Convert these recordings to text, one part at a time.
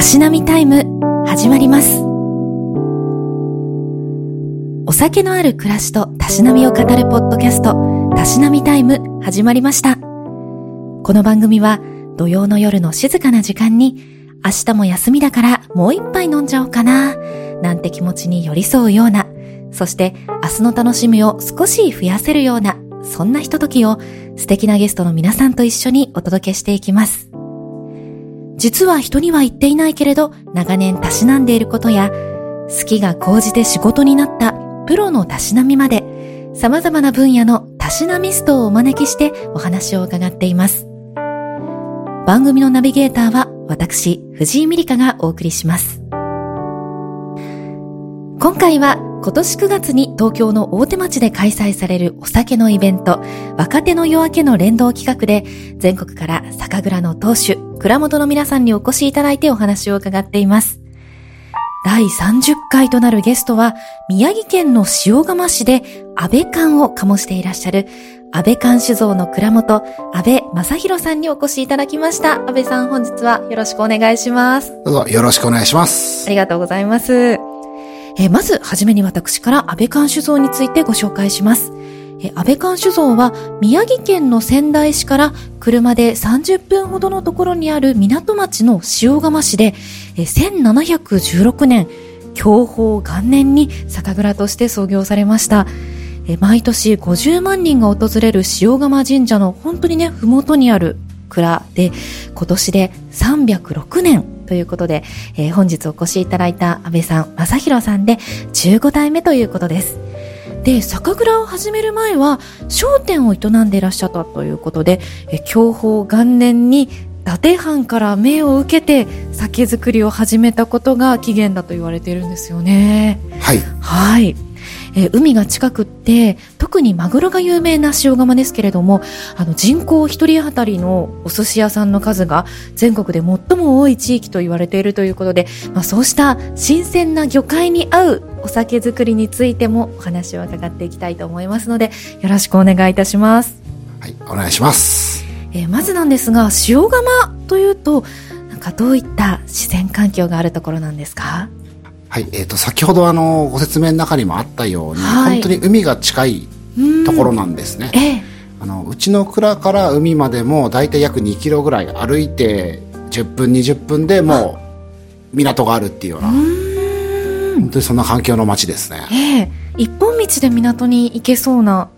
たしなみタイム始まりますお酒のある暮らしとたしなみを語るポッドキャストたしなみタイム始まりましたこの番組は土曜の夜の静かな時間に明日も休みだからもう一杯飲んじゃおうかななんて気持ちに寄り添うようなそして明日の楽しみを少し増やせるようなそんなひとときを素敵なゲストの皆さんと一緒にお届けしていきます。実は人には言っていないけれど、長年たしなんでいることや、好きが高じて仕事になったプロのたしなみまで、様々な分野のたしなミストをお招きしてお話を伺っています。番組のナビゲーターは私、藤井美里香がお送りします。今回は今年9月に東京の大手町で開催されるお酒のイベント、若手の夜明けの連動企画で、全国から酒蔵の当主、蔵元の皆さんにお越しいただいてお話を伺っています。第30回となるゲストは、宮城県の塩釜市で安倍館を醸していらっしゃる、安倍館酒造の蔵元、安倍正弘さんにお越しいただきました。安倍さん本日はよろしくお願いします。どうぞよろしくお願いします。ありがとうございます。えー、まず、はじめに私から安倍館酒造についてご紹介します。え、安倍館酒造は宮城県の仙台市から車で30分ほどのところにある港町の塩釜市で、えー、1716年、享保元年に酒蔵として創業されました。え毎年50万人が訪れる塩釜神社の本当にね、ふもとにある蔵で、今年で306年ということで、えー、本日お越しいただいた安倍さん、正弘さんで15代目ということです。で、酒蔵を始める前は商店を営んでいらっしゃったということで、え享保元年に伊達藩から命を受けて酒造りを始めたことが起源だと言われているんですよね。はい。はい。えー、海が近くって特にマグロが有名な塩釜ですけれどもあの人口1人当たりのお寿司屋さんの数が全国で最も多い地域と言われているということで、まあ、そうした新鮮な魚介に合うお酒作りについてもお話を伺っていきたいと思いますのでよろしくお願いいたします。はい、お願いします。えー、まずなんですが塩釜というとなんかどういった自然環境があるところなんですか？はい、えっ、ー、と、先ほどあの、ご説明の中にもあったように、はい、本当に海が近いところなんですね。ええ、あの、うちの蔵から海までも大体約2キロぐらい歩いて10分、20分でもう港があるっていうような、本当にそんな環境の街ですね。ええ、一本道で港に行けそうな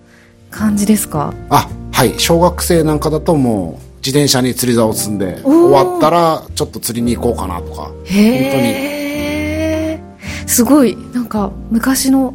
感じですか？あ、はい。小学生なんかだともう、自転車に釣り竿を積んで、終わったらちょっと釣りに行こうかなとか、本当にすごいなんか昔の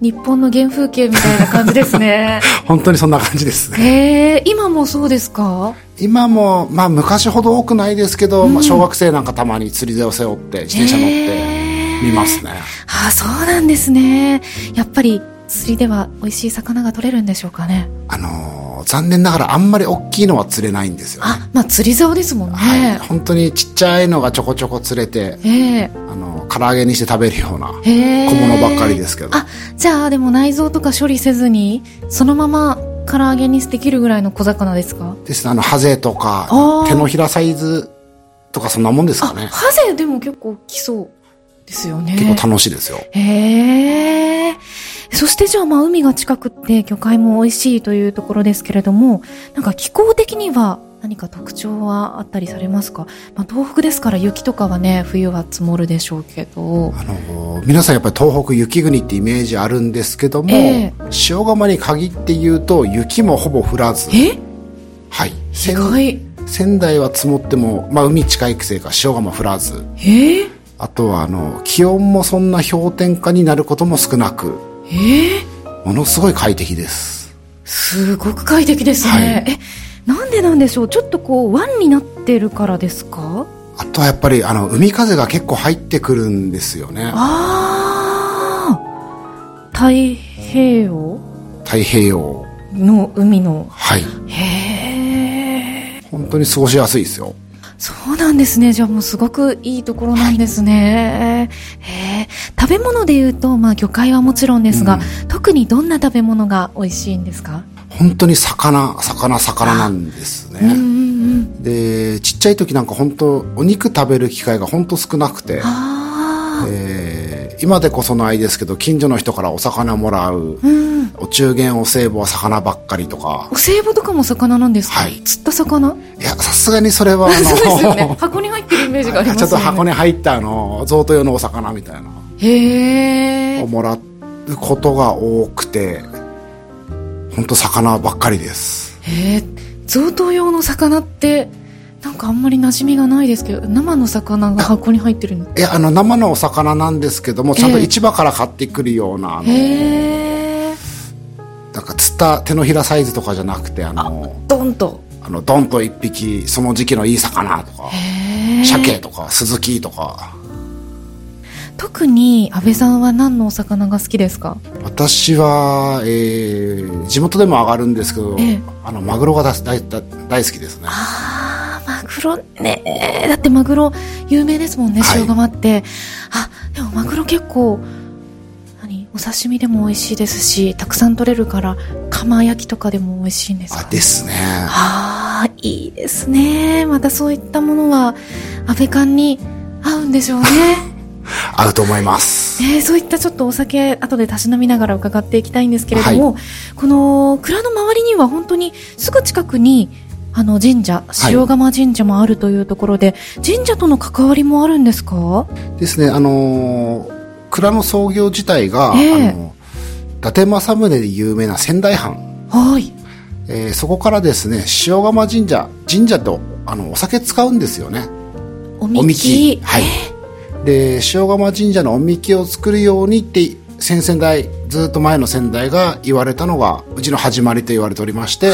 日本の原風景みたいな感じですね。本当にそんな感じです。ねへえ今もそうですか？今もまあ昔ほど多くないですけど、うん、まあ、小学生なんかたまに釣り竿を背負って自転車乗って見ますね。ああそうなんですね。やっぱり釣りでは美味しい魚が取れるんでしょうかね？あのー、残念ながらあんまり大きいのは釣れないんですよ、ね、あまあ釣り竿ですもんね、はい、本当にちっちゃいのがちょこちょこ釣れて、えー、あの唐揚げにして食べるような小物ばっかりですけど。あじゃあでも内臓とか処理せずにそのまま唐揚げにできるぐらいの小魚ですか？ですあのハゼとか手のひらサイズとかそんなもんですかね。ハゼでも結構大きそうですよね。結構楽しいですよ。へえそしてじゃあまあ海が近くって魚介も美味しいというところですけれどもなんか気候的には何か特徴はあったりされますか、まあ、東北ですから雪とかはね冬は積もるでしょうけど。あの皆さんやっぱり東北雪国ってイメージあるんですけども、えー、塩釜に限って言うと雪もほぼ降らず。え？はい。仙台は積もっても、まあ、海近いくせいか塩釜降らず。え？ー、あとはあの気温もそんな氷点下になることも少なく。え？ー、ものすごい快適です。すごく快適ですね、はい、えなんでなんでしょう？ちょっとこう湾になってるからですか？あとはやっぱりあの海風が結構入ってくるんですよね。ああ太平洋？太平洋。の海の？はい。へえ本当に過ごしやすいですよ。そうなんですね。じゃあもうすごくいいところなんですね、はい、へ食べ物でいうと、まあ、魚介はもちろんですが、うん、特にどんな食べ物が美味しいんですか？本当に魚魚魚なんですね。ん、でちっちゃい時なんか本当お肉食べる機会が本当少なくて、えー、今でこそないですけど近所の人からお魚もらう、うん、お中元お歳暮は魚ばっかりとか。お歳暮とかも魚なんですか、はい、釣った魚？いやさすがにそれはあの ね。箱に入ってるイメージがあります、ね、ちょっと箱に入ったあの贈答用のお魚みたいな。へえをもらうことが多くて本当魚ばっかりです。へえ贈答用の魚ってなんかあんまり馴染みがないですけど生の魚が箱に入ってるの？いやあの生のお魚なんですけどもちゃんと市場から買ってくるような、あのなんか釣った手のひらサイズとかじゃなくてあのドンと。あのドンと一匹その時期のいい魚とか鮭とかスズキとか特に安倍さんは何のお魚が好きですか？私は、えー、地元でも上がるんですけど、えあのマグロが大大大好きですね。ああマグロね。だってマグロ有名ですもんね塩釜って、はい、あでもマグロ結構何お刺身でも美味しいですしたくさん取れるから釜焼きとかでも美味しいんですか、ね、あですね。ああいいですね。またそういったものは安倍缶に合うんでしょうね 合うと思います、えー、そういったちょっとお酒後でたしなみながら伺っていきたいんですけれども、はい、この蔵の周りには本当にすぐ近くにあの神社塩釜神社もあるというところで、はい、神社との関わりもあるんですか？ですねあのー、蔵の創業自体が、えー、あの伊達政宗で有名な仙台藩。はい。えー、そこからですね塩釜神社神社とあのお酒使うんですよね。おみき。はい、えーで塩釜神社のおみきを作るようにって先々代ずっと前の先代が言われたのがうちの始まりと言われておりまして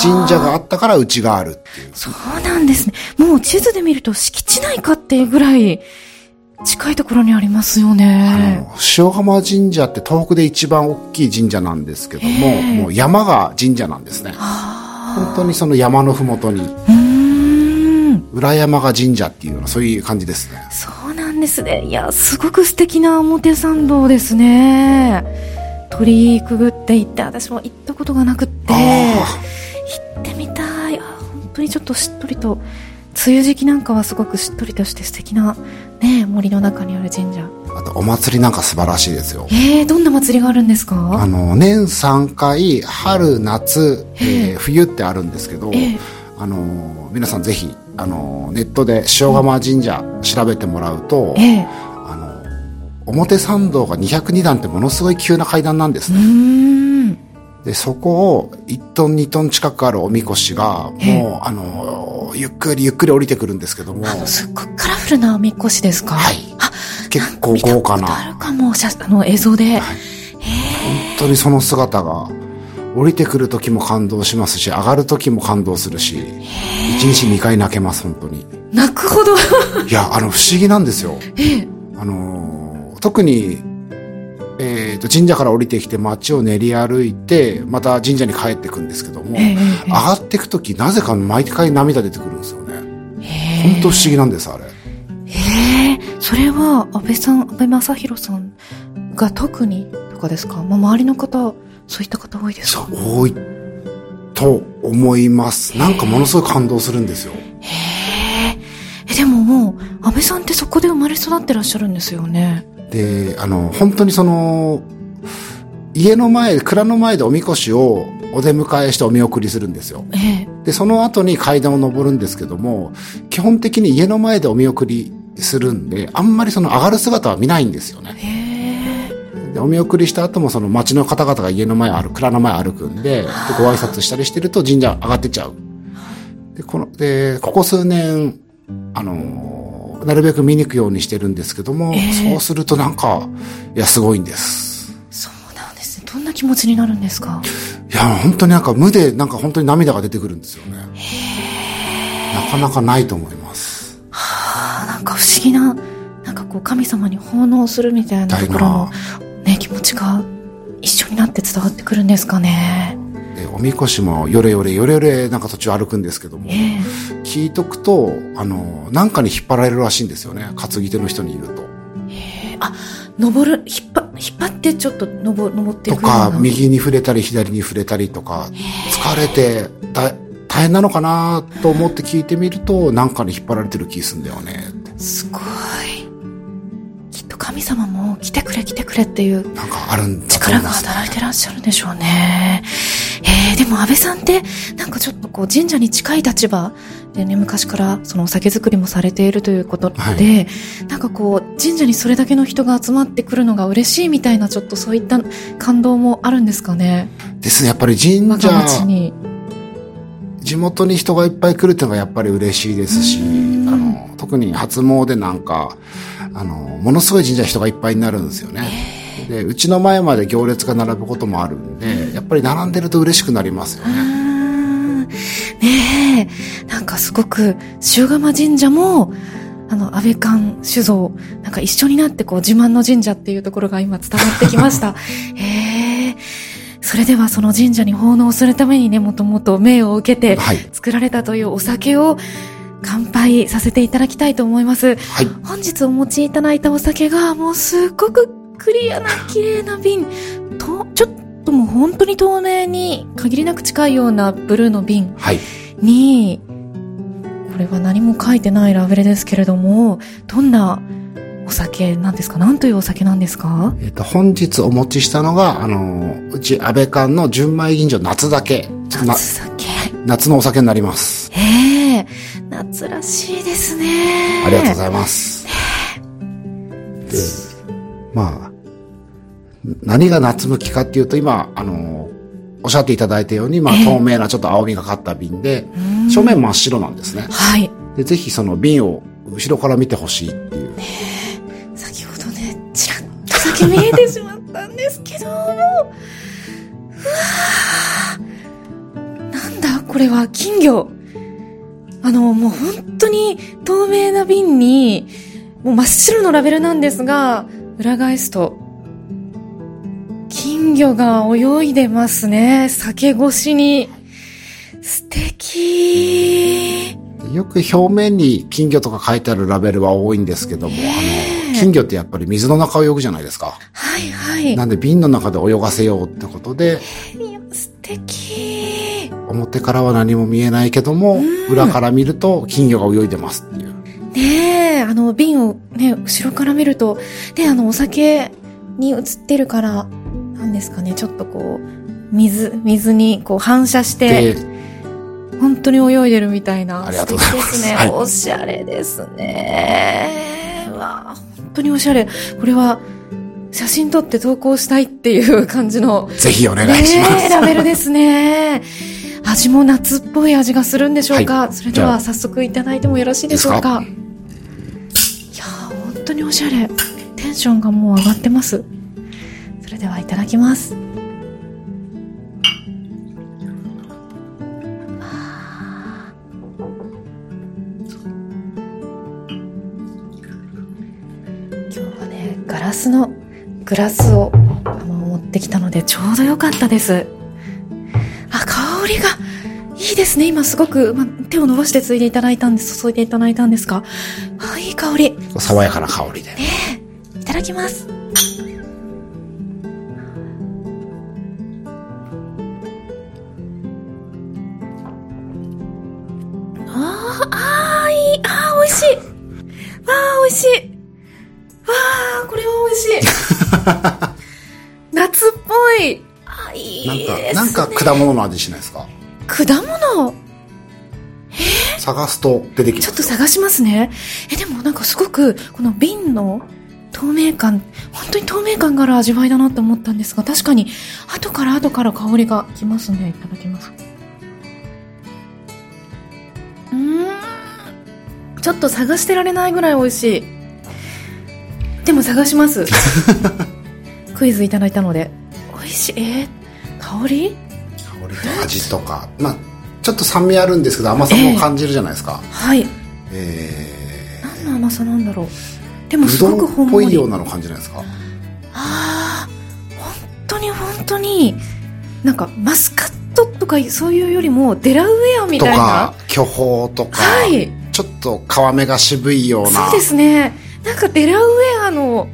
神社があったからうちがあるそうなんですね。もう地図で見ると敷地内かっていうぐらい近いところにありますよね。塩釜神社って東北で一番大きい神社なんですけどももう山が神社なんですね。本当にその山のふもとに裏山が神社っていうようなそういう感じですね。そうなんですね。いやすごく素敵な表参道ですね。鳥居くぐって行って私も行ったことがなくって行ってみたい。あ本当にちょっとしっとりと梅雨時期なんかはすごくしっとりとして素敵なね森の中にある神社。あとお祭りなんか素晴らしいですよ。えー、どんな祭りがあるんですか？あの年3回春夏、えー、冬ってあるんですけど、えー、あの皆さんぜひあのネットで塩釜神社調べてもらうと、ええ、あの表参道が202段ってものすごい急な階段なんですね。でそこを1トン2トン近くあるおみこしがもう、あのゆっくりゆっくり降りてくるんですけども。すっごくカラフルなおみこしですか？はい。結構豪華な。あるかもあの映像で、はい、本当にその姿が降りてくる時も感動しますし上がる時も感動するし1日2回泣けます本当に。泣くほど。いやあの不思議なんですよ。あの特にえーと、神社から降りてきて街を練り歩いてまた神社に帰っていくんですけども、上がっていく時なぜか毎回涙出てくるんですよね。本当不思議なんですあれ。へえ。それは安倍さん安倍正弘さんが特にとかですか、まあ、周りの方そういった方多いですか？多いと思います。なんかものすごい感動するんですよ。へえでももう安倍さんってそこで生まれ育ってらっしゃるんですよね。であの本当にその家の前蔵の前でおみこしをお出迎えしてお見送りするんですよ、ええ、でその後に階段を上るんですけども基本的に家の前でお見送りするんであんまりその上がる姿は見ないんですよね。でお見送りした後もその町の方々が家の前歩く蔵の前歩くんででご挨拶したりしてると神社上がってっちゃう。でこのでここ数年あのなるべく見に行くようにしてるんですけども、えー、そうするとなんかいやすごいんです。そうなんです。ねどんな気持ちになるんですか？いや本当になんか無でなんか本当に涙が出てくるんですよね。なかなかないと思います。はあなんか不思議ななんかこう神様に奉納するみたいなところのね、気持ちが一緒になって伝わってくるんですかね？でおみこしもよれよれよれよれなんか途中歩くんですけども、えー、聞いとくとあのなんかに引っ張られるらしいんですよね担ぎ手の人にいると。えー、あ登る引っ張引っ張ってちょっと登登っていくとか右に触れたり左に触れたりとか疲れてだ大変なのかなと思って聞いてみると、なんかに引っ張られてる気すんだよね。すごい。神様も来てくれ来てくれっていう。なんかあるんだ力が働いてらっしゃるんでしょうね。えー、でも安倍さんって、なんかちょっとこう神社に近い立場でね、昔からそのお酒造りもされているということで、はい、なんかこう、神社にそれだけの人が集まってくるのが嬉しいみたいな、ちょっとそういった感動もあるんですかね？ですね、やっぱり神社。に地元に人がいっぱい来るっていうのがやっぱり嬉しいですし、あの、特に初詣なんか、あの、ものすごい神社人がいっぱいになるんですよね。で、うちの前まで行列が並ぶこともあるんで、やっぱり並んでると嬉しくなりますよね。ねえ、なんかすごく、塩釜神社も、あの、安倍館酒造、なんか一緒になってこう自慢の神社っていうところが今伝わってきました。へえ。それではその神社に奉納するためにね、もともと命を受けて作られたというお酒を乾杯させていただきたいと思います。はい、本日お持ちいただいたお酒がもうすっごくクリアな綺麗な瓶、と、ちょっともう本当に透明に限りなく近いようなブルーの瓶。に、はい、これは何も書いてないラベルですけれども、どんなお酒なんですか？何というお酒なんですか？えっ、と、本日お持ちしたのが、あの、うち安倍館の純米吟醸夏酒。夏酒。夏のお酒になります。ええー、夏らしいですね。ありがとうございます。で、まあ、何が夏向きかっていうと、今、あの、おっしゃっていただいたように、まあ、透明なちょっと青みがかった瓶で、正面真っ白なんですね。はい。で、ぜひその瓶を後ろから見てほしいっていう。け見えてしまったんですけども、うわなんだこれは金魚。あの、もう本当に透明な瓶に、もう真っ白のラベルなんですが、裏返すと、金魚が泳いでますね。酒越しに。素敵。よく表面に金魚とか書いてあるラベルは多いんですけども、あの、金魚ってやっぱり水の中を泳ぐじゃないですか。はいはい。なんで瓶の中で泳がせようってことで。いや、素敵。表からは何も見えないけども、裏から見ると金魚が泳いでますっていう。ねえ、あの瓶をね、後ろから見ると、ね、あのお酒に映ってるから、なんですかね、ちょっとこう、水、水にこう反射して、本当に泳いでるみたいな。ありがとうございます。ね、はい、おしゃれですね。わ本当におしゃれ。これは、写真撮って投稿したいっていう感じの。ぜひお願いします。ラベルですね。味も夏っぽい味がするんでしょうか、はい、それでは早速いただいてもよろしいでしょうかいや本当におしゃれ。テンションがもう上がってます。それではいただきます。ラスのグラスを持ってきたのでちょうどよかったです。あ香りがいいですね。今すごく、ま、手を伸ばしてついでいただいたんです。注いでいただいたんですがあいい香り。爽やかな香りで。ねいただきます。あああいい。ああ美味しい。ああ美味しい美味しい。夏っぽい。あ、いいですね。なんか、なんか果物の味しないですか？果物？え？ー、探すと出てきますちょっと探しますね。え、でもなんかすごく、この瓶の透明感、本当に透明感がある味わいだなって思ったんですが、確かに、後から後から香りがきますね。いただきます。うん。ちょっと探してられないぐらい美味しい。でも探します。クイズいただいたので。美味しい。えー、香り？香りと味とか。まあちょっと酸味あるんですけど甘さも感じるじゃないですか、えー、はい。えー、何の甘さなんだろう。でもすごくほんもりっぽいようなの感じないですか？ああ本当に本当になんかマスカットとかそういうよりもデラウェアみたいな。とか巨峰とか、はい、ちょっと皮目が渋いような。そうですねなんかデラウェアの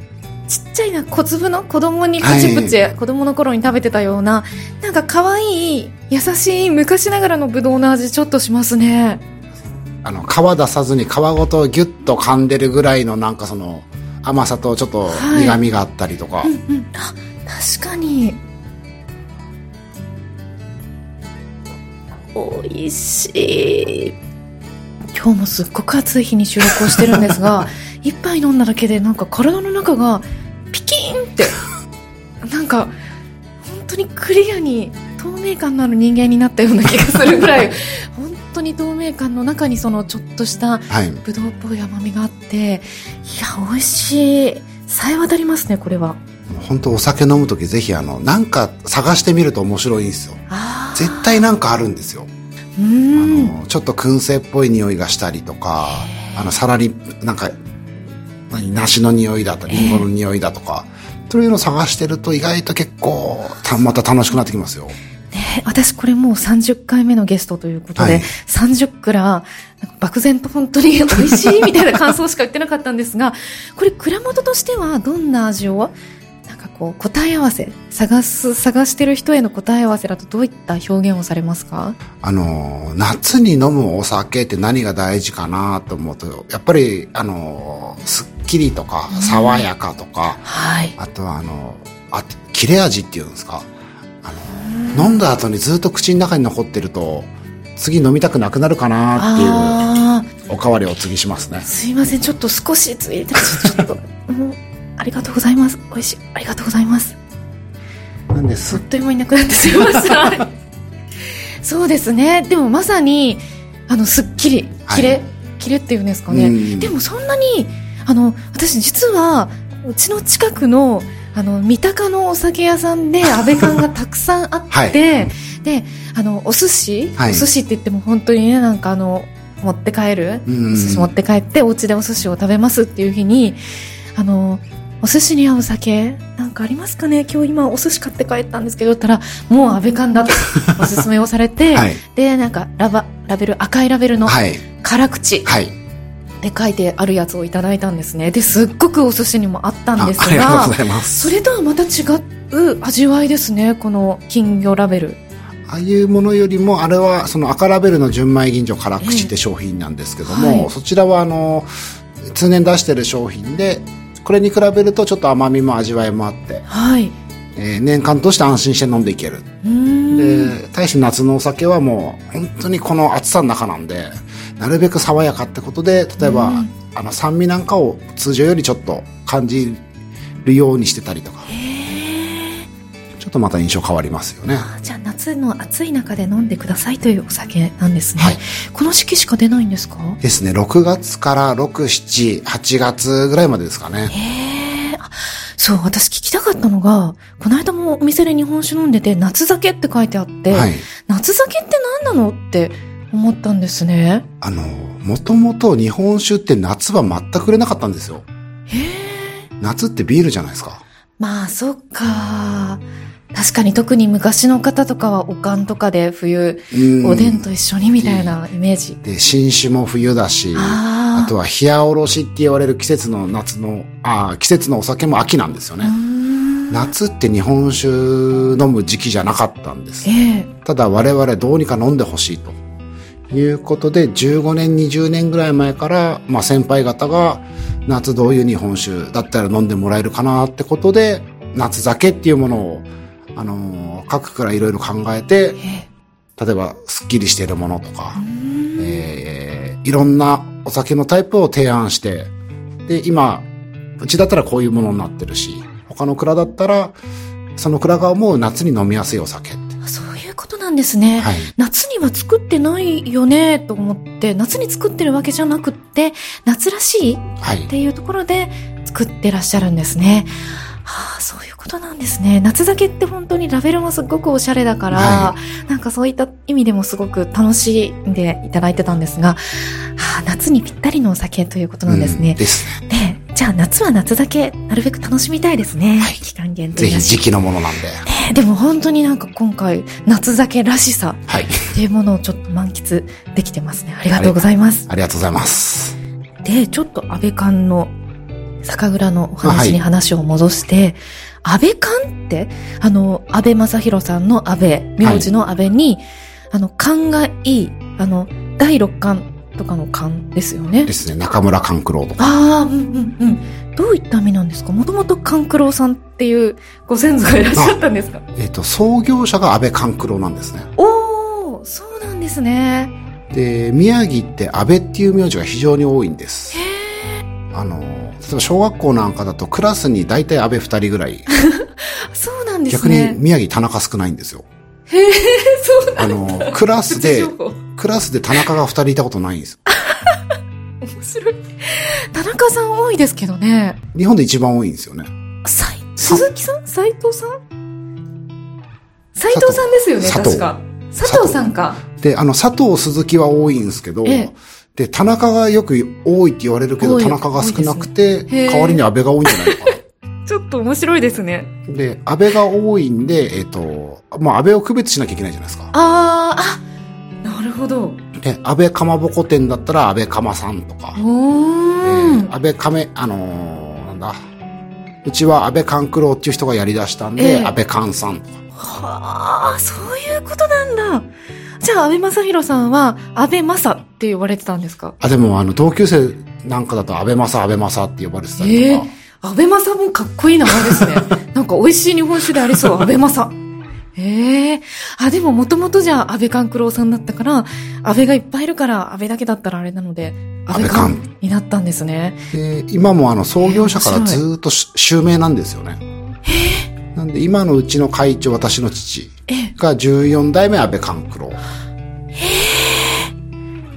ちっちゃいな小粒の子供にプチプチ、はい、子供の頃に食べてたようななんか可愛い優しい昔ながらのぶどうの味ちょっとしますね。あの皮出さずに皮ごとギュッと噛んでるぐらいのなんかその甘さとちょっと苦みがあったりとか、はいうんうん、あ確かに。美味しい。今日もすっごく暑い日に収録をしてるんですが一杯飲んだだけでなんか体の中がピキーンって なんか本当にクリアに透明感のある人間になったような気がするぐらい 本当に透明感の中にそのちょっとしたぶどうっぽい甘みがあって、はい、いや美味しい。さえ渡りますねこれは。本当お酒飲む時ぜひあのなんか探してみると面白いんですよ。絶対なんかあるんですよ。あのちょっと燻製っぽい匂いがしたりとかあのさらになんか何梨の匂いだとりんごの匂いだとか、そういうのを探してると意外と結構また楽しくなってきますよ。ね、私これもう30回目のゲストということで、はい、30蔵、漠然と本当に 美味しいみたいな感想しか言ってなかったんですが、これ蔵元としてはどんな味をこう答え合わせ探す探してる人への答え合わせだとどういった表現をされますか？あの夏に飲むお酒って何が大事かなと思うとやっぱりあのすっきりとか爽やかとか、はい、あとはあのあ切れ味っていうんですか？あの飲んだ後にずっと口の中に残ってると次飲みたくなくなるかなっていうおかわりを次しますね。すいません。ちょっと少しついてちょっとありがとうございます。美味しい。ありがとうございます。なんです。とってもいなくなってすいません。そうですね。でもまさにあのすっきりキレ、はい、キレっていうんですかね。でもそんなにあの私実はうちの近くのあの三鷹のお酒屋さんで 安倍館がたくさんあって、はい、であのお寿司、はい、お寿司って言っても本当にねなんかあの持って帰る、お寿司持って帰ってお家でお寿司を食べますっていう日にあのお寿司に合う酒？なんかありますかね？今日今お寿司買って帰ったんですけど。ったらもう安倍館だと おすすめをされて、はい、でなんかラバラベル赤いラベルの辛口、はい、で書いてあるやつをいただいたんですね。ですっごくお寿司にもあったんですがそれとはまた違う味わいですね。この金魚ラベル。ああいうものよりもあれはその赤ラベルの純米吟醸辛口って商品なんですけども、えーはい、そちらはあの通年出してる商品でこれに比べるとちょっと甘みも味わいもあって、はい。えー、年間として安心して飲んでいける。で対して夏のお酒はもう本当にこの暑さの中なんでなるべく爽やかってことで例えば、あの酸味なんかを通常よりちょっと感じるようにしてたりとかちょっとまた印象変わりますよね。じゃあ夏の暑い中で飲んでくださいというお酒なんですね、はい、この時期しか出ないんですか？ですね。6月から678月ぐらいまでですかね。へえそう私聞きたかったのがこの間もお店で日本酒飲んでて夏酒って書いてあって、はい、夏酒って何なのって思ったんですね。あのもともと日本酒って夏は全く売れなかったんですよ。へえ夏ってビールじゃないですか。まあそっか確かに特に昔の方とかはおかんとかで冬、おでんと一緒にみたいなイメージ。で、新酒も冬だし、あとは冷やおろしって言われる季節の夏の、あ季節のお酒も秋なんですよね。夏って日本酒飲む時期じゃなかったんです。えー、ただ我々どうにか飲んでほしいと。いうことで、15年、20年ぐらい前から、まあ先輩方が、夏どういう日本酒だったら飲んでもらえるかなってことで、夏酒っていうものをあのー、各からいろいろ考えて、例えば、スッキリしているものとか、えー、いろんなお酒のタイプを提案して、で、今、うちだったらこういうものになってるし、他の蔵だったら、その蔵が思う夏に飲みやすいお酒そういうことなんですね。はい、夏には作ってないよね、と思って、夏に作ってるわけじゃなくって、夏らしいっていうところで作ってらっしゃるんですね。はあ、そういうことなんですね。夏酒って本当にラベルもすごくおしゃれだから、はい、なんかそういった意味でもすごく楽しんでいただいてたんですが、はあ、夏にぴったりのお酒ということなんですね。うん、ですね。で、じゃあ夏は夏酒、なるべく楽しみたいですね。はい、期間限定ぜひ時期のものなんで。ね、でも本当になんか今回、夏酒らしさっていうものをちょっと満喫できてますね。ありがとうございます。ありがとうございます。で、ちょっと安倍館の酒蔵のお話に話を戻して、はい、安倍勘って、あの、安倍正宏さんの安倍、名字の安倍に、はい、あの、勘がいい、あの、第六感とかの勘ですよね。ですね。中村勘九郎とか。ああ、うんうんうん。どういった意味なんですか？もともと勘九郎さんっていうご先祖がいらっしゃったんですか？えっ、ー、と、創業者が安倍勘九郎なんですね。おおそうなんですね。で、宮城って安倍っていう名字が非常に多いんです。へあの、例えば小学校なんかだとクラスに大体安倍二人ぐらい。そうなんですね。逆に宮城田中少ないんですよ。へえ、そうなんあの、クラスで、クラスで田中が二人いたことないんです。面白い。田中さん多いですけどね。日本で一番多いんですよね。さい、鈴木さん？斎藤さん？斎藤さんですよね、確か。佐藤さんか。で、あの、佐藤鈴木は多いんですけど、ええ、で、田中がよく多いって言われるけど、田中が少なくて、ね、代わりに安倍が多いんじゃないかな。ちょっと面白いですね。で、安倍が多いんで、えっ、ー、と、まあ安倍を区別しなきゃいけないじゃないですか。ああ、なるほど。で、安倍かまぼこ店だったら安倍かまさんとか。おー。えー、安倍かめ、あのー、なんだ。うちは安倍勘九郎っていう人がやり出したんで、えー、安倍勘さんとか。はあ、そういうことなんだ。じゃあ、安倍正宏さんは、安倍正って呼ばれてたんですか？あ、でも、あの、同級生なんかだと安倍正、安倍正って呼ばれてたりとか。えー安倍正もかっこいい名前ですね。なんか美味しい日本酒でありそう、安倍正。ええー、あ、でももともとじゃあ安倍勘九郎さんだったから、安倍がいっぱいいるから安倍だけだったらあれなので、安倍勘になったんですね。で、今もあの創業者からずっと襲名なんですよね。えー、なんで今のうちの会長、私の父が14代目安倍勘九郎。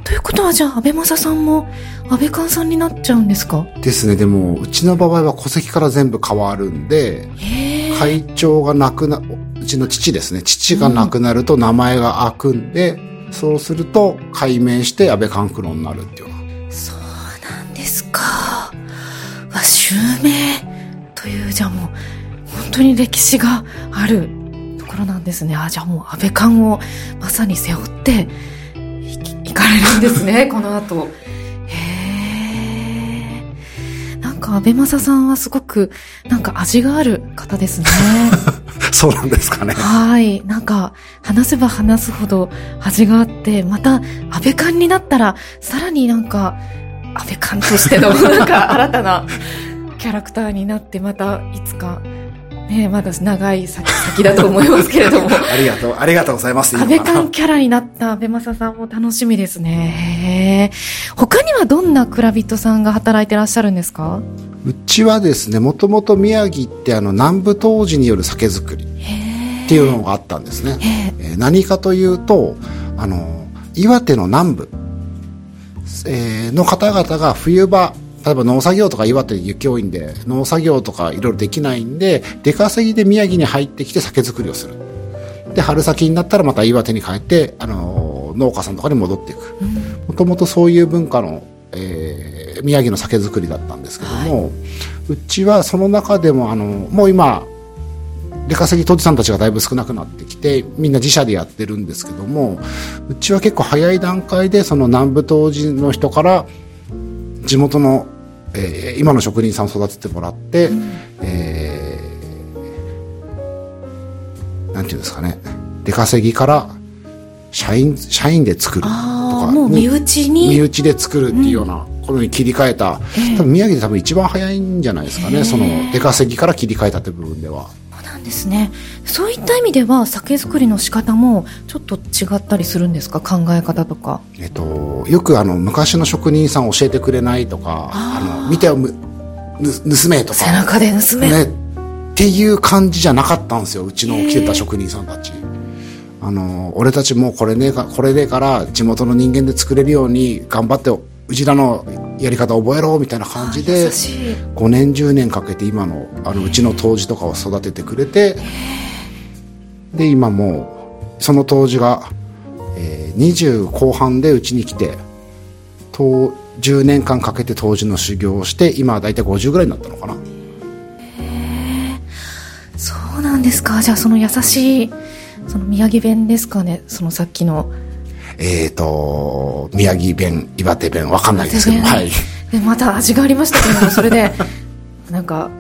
ということはじゃあ安倍正さんも安倍寛さんになっちゃうんですか？ですね。でも、うちの場合は戸籍から全部変わるんで、会長が亡くな、うちの父ですね。父が亡くなると名前が開くんで、うん、そうすると改名して安倍勘九郎になるっていうそうなんですか。わ、襲名という、じゃあもう、本当に歴史があるところなんですね。あ、じゃあもう安倍勘をまさに背負って、行かれるんですね、この後。か安倍正さんはすごくなんか味がある方ですね。そうなんですかね。はい。なんか話せば話すほど味があって、また安倍官になったらさらになんか安倍官としての なんか新たなキャラクターになってまたいつかねまだ長い先先だと思いますけれども。ありがとう、ありがとうございます。安倍官キャラになった安倍正さんも楽しみですね。他にはどんな蔵人さんが働いてらっしゃるんですか？うちはですね、もともと宮城ってあの南部当時による酒造りっていうのがあったんですね。えー、何かというと、あの、岩手の南部、えー、の方々が冬場、例えば農作業とか岩手雪多いんで、農作業とかいろいろできないんで、出稼ぎで宮城に入ってきて酒造りをする。で、春先になったらまた岩手に帰って、あの、農家さんとかに戻っていく。もともとそういう文化の、えー、宮城の酒造りだったんですけども、はい、うちはその中でも、あの、もう今、出稼ぎ当時さんたちがだいぶ少なくなってきて、みんな自社でやってるんですけども、うちは結構早い段階で、その南部当時の人から、地元の、えー、今の職人さんを育ててもらって、うん、えー、なんていうんですかね。出稼ぎから社員社員で作るとか。もう身内に？身内で作るっていうようなことに切り替えた、うん、多分宮城で多分一番早いんじゃないですかね。その出稼ぎから切り替えたって部分では。なんですね。そういった意味では酒造りの仕方もちょっと違ったりするんですか？考え方とか、えっと、よくあの昔の職人さん教えてくれないとかあの見てよ盗めとか。背中で盗め、ね、っていう感じじゃなかったんですようちの来てた職人さんたち。あの俺たちもこれねこれでから地元の人間で作れるように頑張ってうちらのやり方覚えろみたいな感じで5年10年かけて今のあのうちの杜氏とかを育ててくれてで今もうその杜氏が、えー、20後半でうちに来て10年間かけて杜氏の修行をして今は大体50ぐらいになったのかな。そうなんですか。じゃあその優しいその宮城弁ですかね。そのさっきのえっ、ー、と、宮城弁、岩手弁、わかんないですけど、はい。で、また味がありましたけど、それで、なんか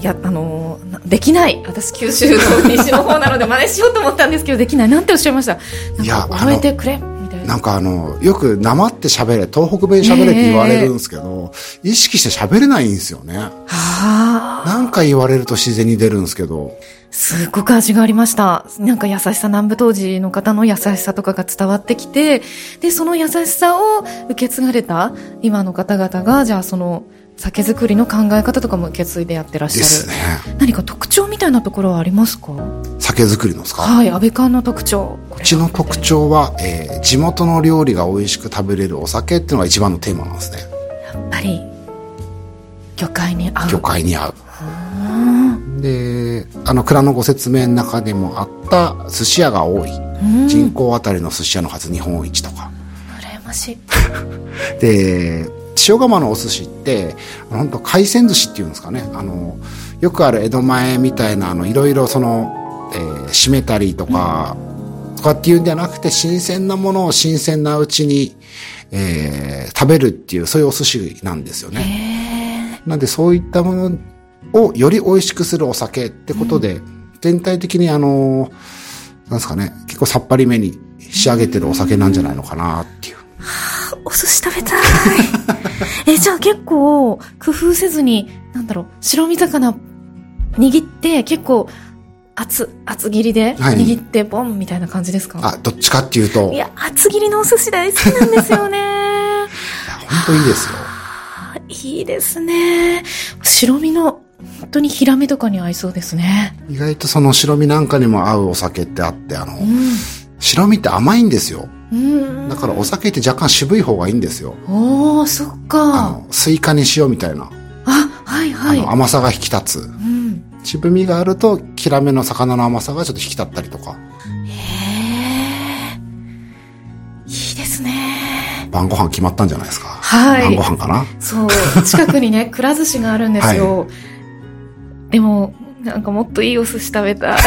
いやあのできない私九州の西の方なので真似しようと思ったんですけどできないなんておっしゃいました？いや覚えてくれなんかあの、よくなまって喋れ、東北弁喋れって言われるんですけど、えー、意識して喋れないんですよね。はあ。なんか言われると自然に出るんですけど。すごく味がありました。なんか優しさ、南部当時の方の優しさとかが伝わってきて、で、その優しさを受け継がれた今の方々が、じゃあその、酒造りの考え方とかも受け継いでやってらっしゃる。ですね。何か特徴みたいなところはありますか？酒造りのですか？はい、安倍館の特徴。うちの特徴は、えー、地元の料理が美味しく食べれるお酒っていうのが一番のテーマなんですね。やっぱり、魚介に合う。魚介に合う。で、あの、蔵のご説明の中でもあった寿司屋が多い。人口あたりの寿司屋の数日本一とか。羨ましい。で、塩釜のお寿司って本当海鮮寿司っていうんですかねあのよくある江戸前みたいなあのいろいろその、えー、締めたりとか、うん、とかっていうんじゃなくて新鮮なものを新鮮なうちに、えー、食べるっていうそういうお寿司なんですよね。なんでそういったものをより美味しくするお酒ってことで、うん、全体的にあのなんですかね結構さっぱりめに仕上げてるお酒なんじゃないのかなっていう。はあ、お寿司食べたい。え、じゃあ結構工夫せずに、なんだろう、白身魚握って結構厚、厚切りで握ってボンみたいな感じですか、はい、あ、どっちかっていうと。いや、厚切りのお寿司大好きなんですよね。いや、本当いいですよ。いいですね。白身の本当にヒラメとかに合いそうですね。意外とその白身なんかにも合うお酒ってあって、あの、うん、白身って甘いんですよ。だからお酒って若干渋い方がいいんですよ。おー、そっか。スイカに塩みたいな。あ、はいはい。甘さが引き立つ。うん、渋みがあると、ヒラメの魚の甘さがちょっと引き立ったりとか。へえ。いいですね。晩ご飯決まったんじゃないですか。はい。晩ご飯かなそう。近くにね、くら寿司があるんですよ。はい、でも、なんかもっといいお寿司食べたい。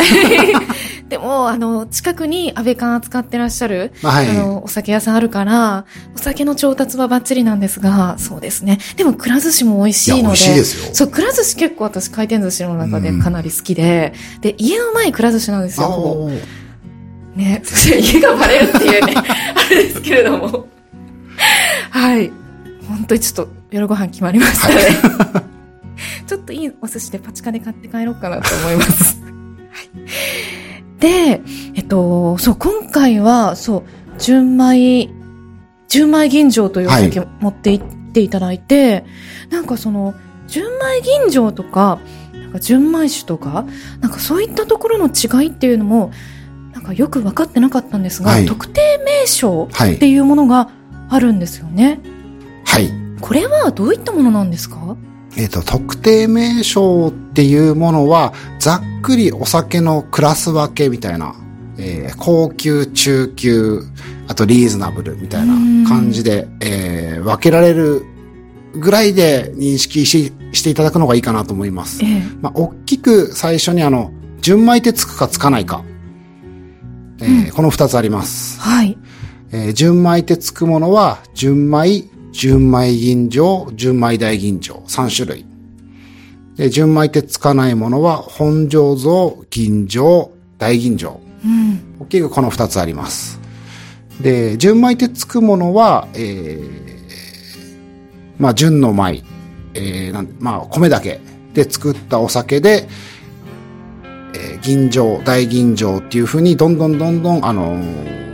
でも、あの、近くに安倍館扱ってらっしゃる、はい、あの、お酒屋さんあるから、お酒の調達はバッチリなんですが、そうですね。でも、くら寿司も美味しいので。美味しいですよ。そう、くら寿司結構私回転寿司の中でかなり好きで、うん、で、家の前くら寿司なんですよ、ね、そして家がバレるっていうね、あれですけれども。はい。本当にちょっと夜ご飯決まりましたね。はい、ちょっといいお寿司でパチカで買って帰ろうかなと思います。はいで、えっと、そう、今回は、そう、純米、純米吟醸というお酒持って行っていただいて、はい、なんかその、純米吟醸とか、なんか純米酒とか、なんかそういったところの違いっていうのも、なんかよく分かってなかったんですが、はい、特定名称っていうものがあるんですよね。はい。これはどういったものなんですか？えっ、ー、と、特定名称っていうものは、ざっくりお酒のクラス分けみたいな、えー、高級、中級、あとリーズナブルみたいな感じで、えー、分けられるぐらいで認識ししていただくのがいいかなと思います。えー、まあ、大きく最初にあの、純米ってつくかつかないか。えー、うん、この二つあります。はい。えー、純米ってつくものは、純米、純米吟醸、純米大吟醸、3種類。で、純米ってつかないものは、本醸造、吟醸、大吟醸。うん。大きくこの2つあります。で、純米ってつくものは、えー、まあ、純の米、えー、なんまあ、米だけで作ったお酒で、えー、吟醸、大吟醸っていうふうに、どんどんどんどん、あのー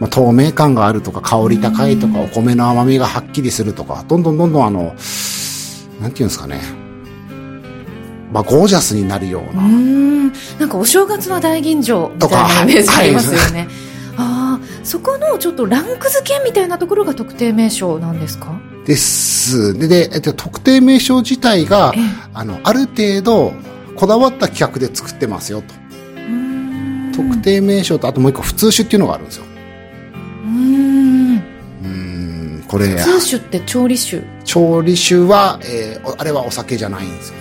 まあ、透明感があるとか、香り高いとか、お米の甘みがはっきりするとか、どんどんどんどんあの、なんていうんですかね。まあ、ゴージャスになるような。うん。なんかお正月は大吟醸みたいなイメージありますよね。はい、ああ、そこのちょっとランク付けみたいなところが特定名称なんですか？です。で、で、えっと、特定名称自体が、あの、ある程度、こだわった企画で作ってますよと。特定名称と、あともう一個、普通種っていうのがあるんですよ。これ通酒って調理酒？調理酒は、えー、あれはお酒じゃないんですよ。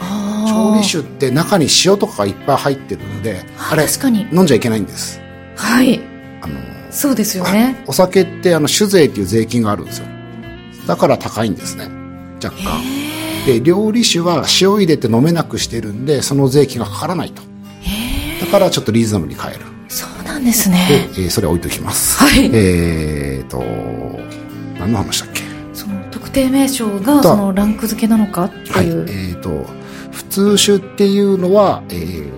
調理酒って中に塩とかがいっぱい入ってるのであれ確かに。飲んじゃいけないんです。はい。あのそうですよね。お酒ってあの酒税っていう税金があるんですよ。だから高いんですね。若干。で料理酒は塩入れて飲めなくしてるんでその税金がかからないと。だからちょっとリーズナブルに買える。そうなんですね。で、えー、それ置いときます。はい。えーと何の話だっけ？その特定名称がそのランク付けなのかっていう、はい、えーと普通酒っていうのは、えー、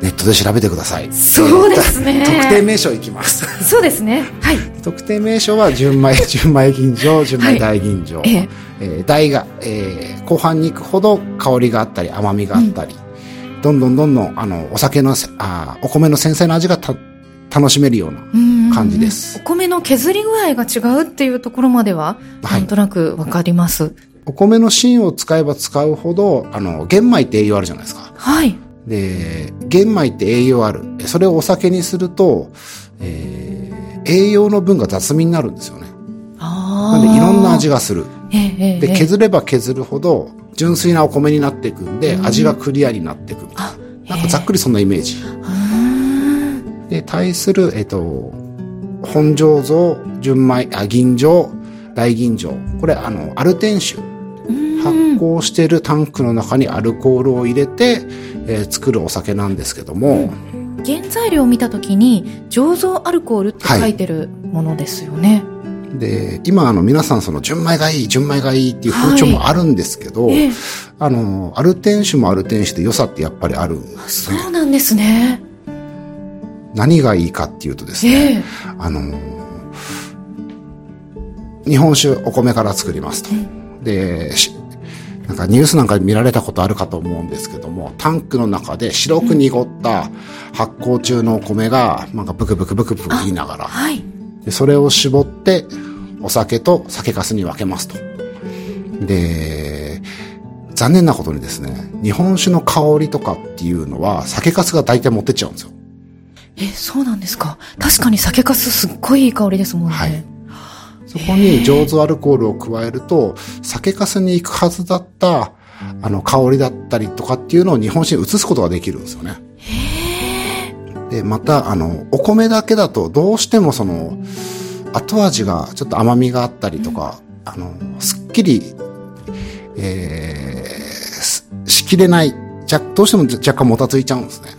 ネットで調べてください。そうですね。特定名称いきます。そうですね。はい。特定名称は純米、純米吟醸、純米大吟醸。はい、ええー、大が、えー、後半に行くほど香りがあったり、甘みがあったり、うん、どんどんどんどん、あの、お酒の、あお米の繊細な味がた楽しめるような感じです。お米の削り具合が違うっていうところまでは、なんとなくわかります。お米の芯を使えば使うほど、あの、玄米って栄養あるじゃないですか。はい。で、玄米って栄養ある。それをお酒にすると、えー、栄養の分が雑味になるんですよね。なんでいろんな味がする。えで、削れば削るほど、純粋なお米になっていくんで、味がクリアになっていくみたいな。なんかざっくりそんなイメージ。で、対する、えっ、と、本醸造、純米、あ、銀醸、大銀醸。これ、あの、アルテン酒。発酵してるタンクの中にアルコールを入れて、えー、作るお酒なんですけども、原材料を見た時に醸造アルコールって書いてるものですよね、はい、で今あの皆さんその純米がいい純米がいいっていう風潮もあるんですけど、はい。えー、あのアルテン酒もアルテン酒で良さってやっぱりあるんですね。そうなんですね何がいいかっていうとですね、えー、あの日本酒お米から作りますと、うん、でなんかニュースなんか見られたことあるかと思うんですけども、タンクの中で白く濁った発酵中のお米が、なんかブクブクブクブク言いながら、はい、でそれを絞って、お酒と酒粕に分けますと。で、残念なことにですね、日本酒の香りとかっていうのは、酒粕が大体持ってっちゃうんですよ。え、そうなんですか確かに酒粕すっごいいい香りですもんね。はい。そこに醸造アルコールを加えると、酒粕に行くはずだった、あの、香りだったりとかっていうのを日本酒に移すことができるんですよね。で、また、あの、お米だけだとどうしてもその、後味がちょっと甘みがあったりとか、うん、あの、すっきり、えー、しきれない、じゃ、どうしても若干もたついちゃうんですね。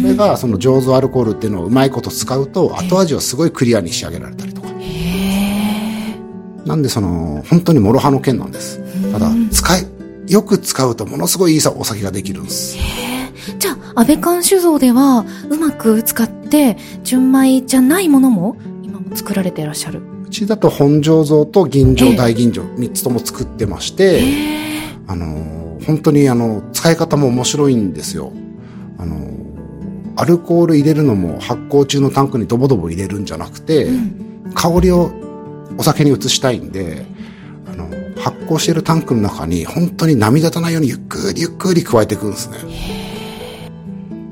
それが、その醸造アルコールっていうのをうまいこと使うと、後味をすごいクリアに仕上げられたりとか。なんでその、本当に諸刃の剣なんです。ただ、使い、よく使うとものすごいいいお酒ができるんです。じゃあ、安倍館酒造では、うまく使って、純米じゃないものも、今も作られていらっしゃるうちだと本醸造と銀醸、大銀醸、三つとも作ってまして、あの、本当にあの、使い方も面白いんですよ。あの、アルコール入れるのも発酵中のタンクにドボドボ入れるんじゃなくて、うん、香りをお酒に移したいんで、あの、発酵しているタンクの中に本当に波立たないようにゆっくりゆっくり加えていくんですね。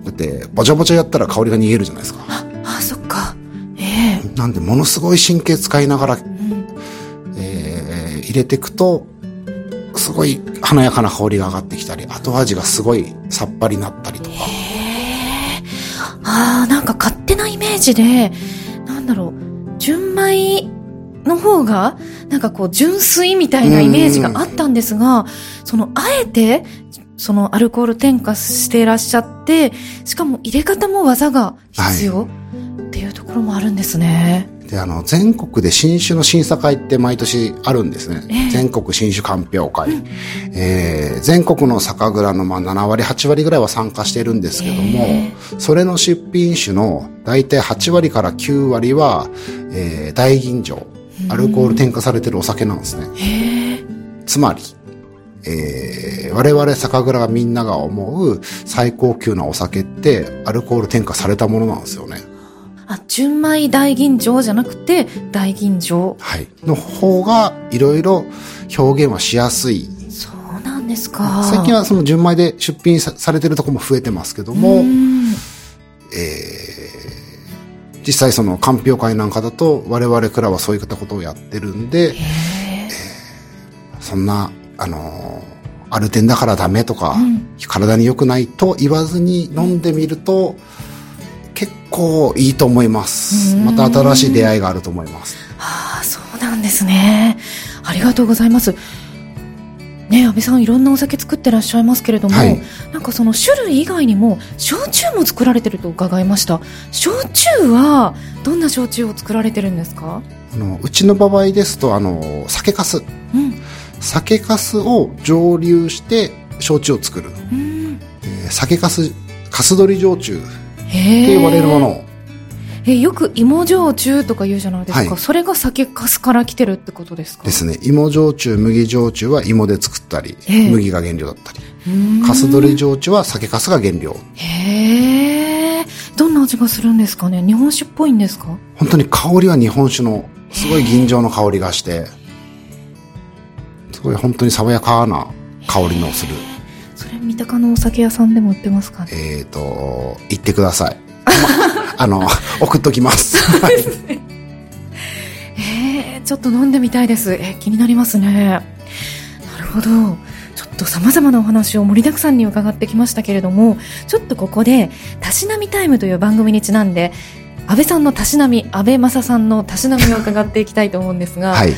だって、ぼちゃぼちゃやったら香りが逃げるじゃないですか。あ、あ、そっか。ええー、なんで、ものすごい神経使いながら、うん、えー、入れていくと、すごい華やかな香りが上がってきたり、後味がすごいさっぱりになったりとか。ああ、なんか勝手なイメージで、なんだろう、純米の方が、なんかこう、純粋みたいなイメージがあったんですが、その、あえて、そのアルコール添加していらっしゃって、しかも入れ方も技が必要、はい、っていうところもあるんですね。で、あの、全国で新種の審査会って毎年あるんですね。えー、全国新種鑑評会。うん、えー、全国の酒蔵のまあ7割、8割ぐらいは参加してるんですけども、えー、それの出品種の大体8割から9割は、えー、大吟醸。アルコール添加されてるお酒なんですね。つまり、えー、我々酒蔵がみんなが思う最高級なお酒ってアルコール添加されたものなんですよね。あ、純米大吟醸じゃなくて大吟醸。はい。の方がいろいろ表現はしやすい。そうなんですか。最近はその純米で出品されてるとこも増えてますけども、えー、実際その鑑評会なんかだと我々からはそういったことをやってるんで、えー、そんな、あのー、アルテンだからダメとか、うん、体に良くないと言わずに飲んでみると、結構いいと思います。また新しい出会いがあると思います。ああ、そうなんですね。ありがとうございます。ね安倍さんいろんなお酒作ってらっしゃいますけれども、はい、なんかその種類以外にも焼酎も作られてると伺いました焼酎はどんな焼酎を作られてるんですか？あのうちの場合ですとあの酒粕、うん、酒粕を蒸留して焼酎を作る、うんえー、酒粕粕取り焼酎って呼ばれるものをえよく芋焼酎とか言うじゃないですか、はい、それが酒粕から来てるってことですか？ですね。芋焼酎麦焼酎は芋で作ったり、麦が原料だったり。粕取り焼酎は酒粕が原料。へえどんな味がするんですかね？日本酒っぽいんですか？本当に香りは日本酒のすごい吟醸の香りがしてすごい本当に爽やかな香りのする鷹のお酒屋さんでも売ってますかね？えっ、ー、と行ってください あの、送っときます。えー、ちょっと飲んでみたいです。えー、気になりますね。なるほど。ちょっと様々なお話を盛りだくさんに伺ってきましたけれども、ちょっとここで、たしなみタイムという番組にちなんで、安倍さんのたしなみ、安倍正さんのたしなみを伺っていきたいと思うんですが、はい、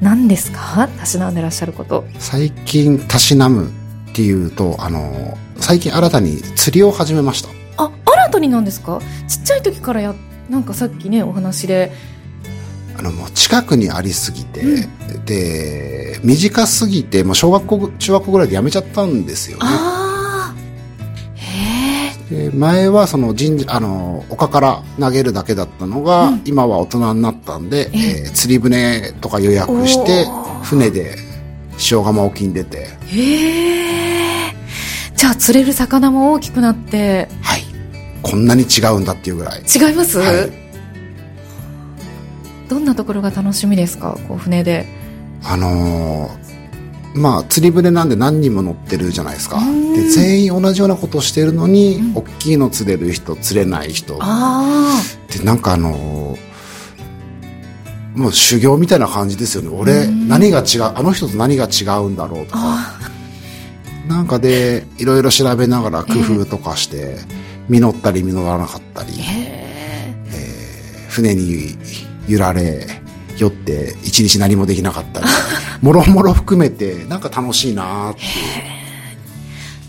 何ですか？たしなんでらっしゃること。最近、たしなむっていうと、あの、最近新たに釣りを始めました。あ新たになんですか？ちっちゃい時からやなんかさっきねお話で。あのもう近くにありすぎて、うん、で短すぎてもう小学校中学校ぐらいでやめちゃったんですよね。あへえ前はその神あの丘から投げるだけだったのが、うん、今は大人になったんで、えー、釣り船とか予約して船で塩釜沖に出て。へえじゃあ釣れる魚も大きくなって。はい。こんなに違うんだっていうぐらい。違います、はい、どんなところが楽しみですか？こう船で。あのー、まあ釣り船なんで何人も乗ってるじゃないですか。で全員同じようなことをしてるのに、うん、大きいの釣れる人釣れない人。あでなんかあのーもう修行みたいな感じですよね。俺何が違うあの人と何が違うんだろうとかなんかでいろいろ調べながら工夫とかして、えー実ったり実らなかったり、えー、船に揺られ酔って一日何もできなかったり もろもろ含めてなんか楽しいなっていう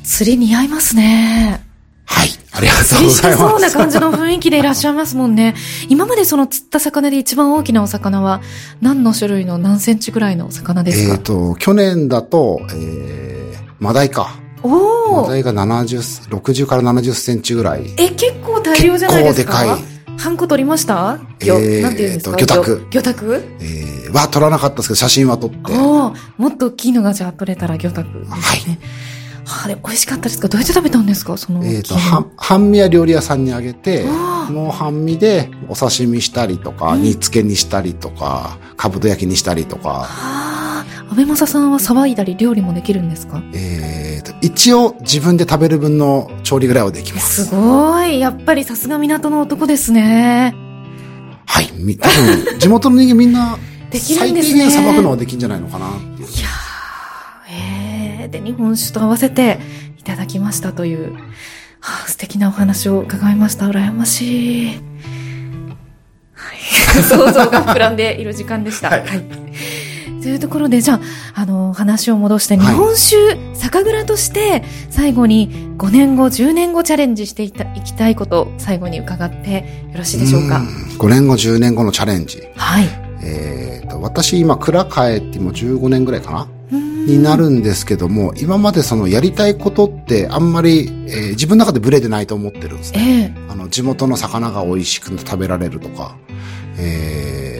釣り似合いますねはい。ありがとうございます。そうな感じの雰囲気でいらっしゃいますもんね。今までその釣った魚で一番大きなお魚は何の種類の何センチぐらいのお魚ですか？えっ、と、去年だと、えー、マダイか。おお。マダイが70、60から70センチぐらい。え、結構大量じゃないですか？結構でかい。ハンコ取りました？えー、なんて言うんですか？魚拓。魚拓？えー、は取らなかったですけど、写真は撮って。おもっと大きいのがじゃあ撮れたら魚拓、ね。はい。あれ、美味しかったですか？どうやって食べたんですか？その。えっ、ー、と、半身は料理屋さんにあげて、もう半身でお刺身したりとか、煮付けにしたりとか、かぶと焼きにしたりとか。安倍正さんは騒いだり料理もできるんですか？えーと、一応自分で食べる分の調理ぐらいはできます。すごい。やっぱりさすが港の男ですね。はい。多分、地元の人間みんな、できるんですね。最低限さばくのはできんじゃないのかなっていう。いやえー、で、日本酒と合わせていただきましたという、はあ、素敵なお話を伺いました。羨ましい。はい。想像が膨らんでいる時間でした。はい、はいというところで、じゃあ、あの、話を戻して、日本酒、はい、酒蔵として、最後に5年後、10年後チャレンジしていたいきたいこと、最後に伺ってよろしいでしょうか？う5年後、10年後のチャレンジ。はい。えっ、と、私、今、蔵変えても15年ぐらいかな？になるんですけども、今までそのやりたいことってあんまり、えー、自分の中でブレてないと思ってるんですね。えー、あの、地元の魚が美味しく食べられるとか、えー、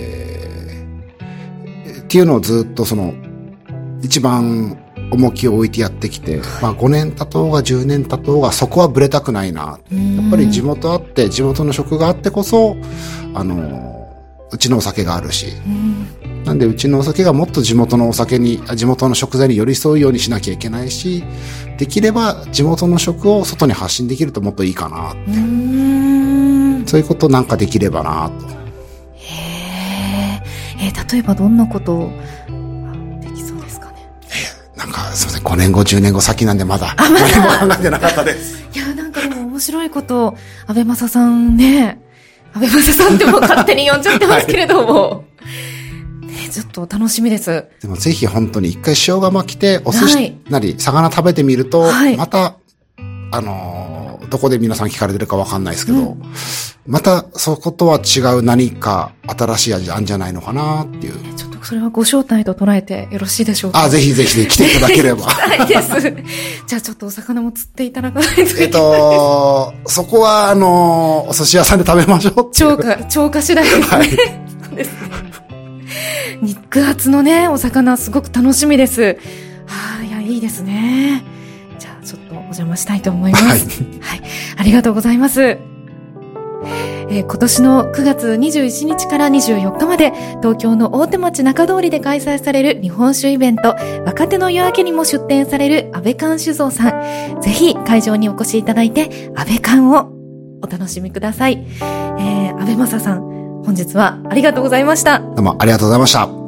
っていうのをずっとその、一番重きを置いてやってきて、まあ5年経とうが10年経とうがそこはブレたくないな。やっぱり地元あって、地元の食があってこそ、あの、うちのお酒があるし、なんでうちのお酒がもっと地元のお酒に、地元の食材に寄り添うようにしなきゃいけないし、できれば地元の食を外に発信できるともっといいかなって。そういうことなんかできればなと。へえー、例えばどんなことできそうですかね？えー、なんかすみません、5年後、10年後先なんでまだ、何も考えてなかったです。いや、なんかでも面白いこと、安倍正さんね、安倍正さんっても勝手に呼んじゃってますけれども、はい。ちょっと楽しみです。でもぜひ本当に一回塩釜来て、お寿司なり、魚食べてみると、はい、また、あのー、どこで皆さん聞かれてるかわかんないですけど、うん、またそことは違う何か新しい味あるんじゃないのかなっていう。ちょっとそれはご招待と捉えてよろしいでしょうか？あ、ぜひぜひ来ていただければ。はいです。じゃあちょっとお魚も釣っていただかないといけない。えっと、そこはあの、お寿司屋さんで食べましょう超過、超過次第ですね。はい、ですね。肉厚のね、お魚すごく楽しみです。はあ、いや、いいですね。お邪魔したいと思います。はい。はい。ありがとうございます。えー、今年の9月21日から24日まで東京の大手町中通りで開催される日本酒イベント若手の夜明けにも出展される安倍館酒造さん。ぜひ会場にお越しいただいて安倍館をお楽しみください。えー、安倍正さん、本日はありがとうございました。どうもありがとうございました。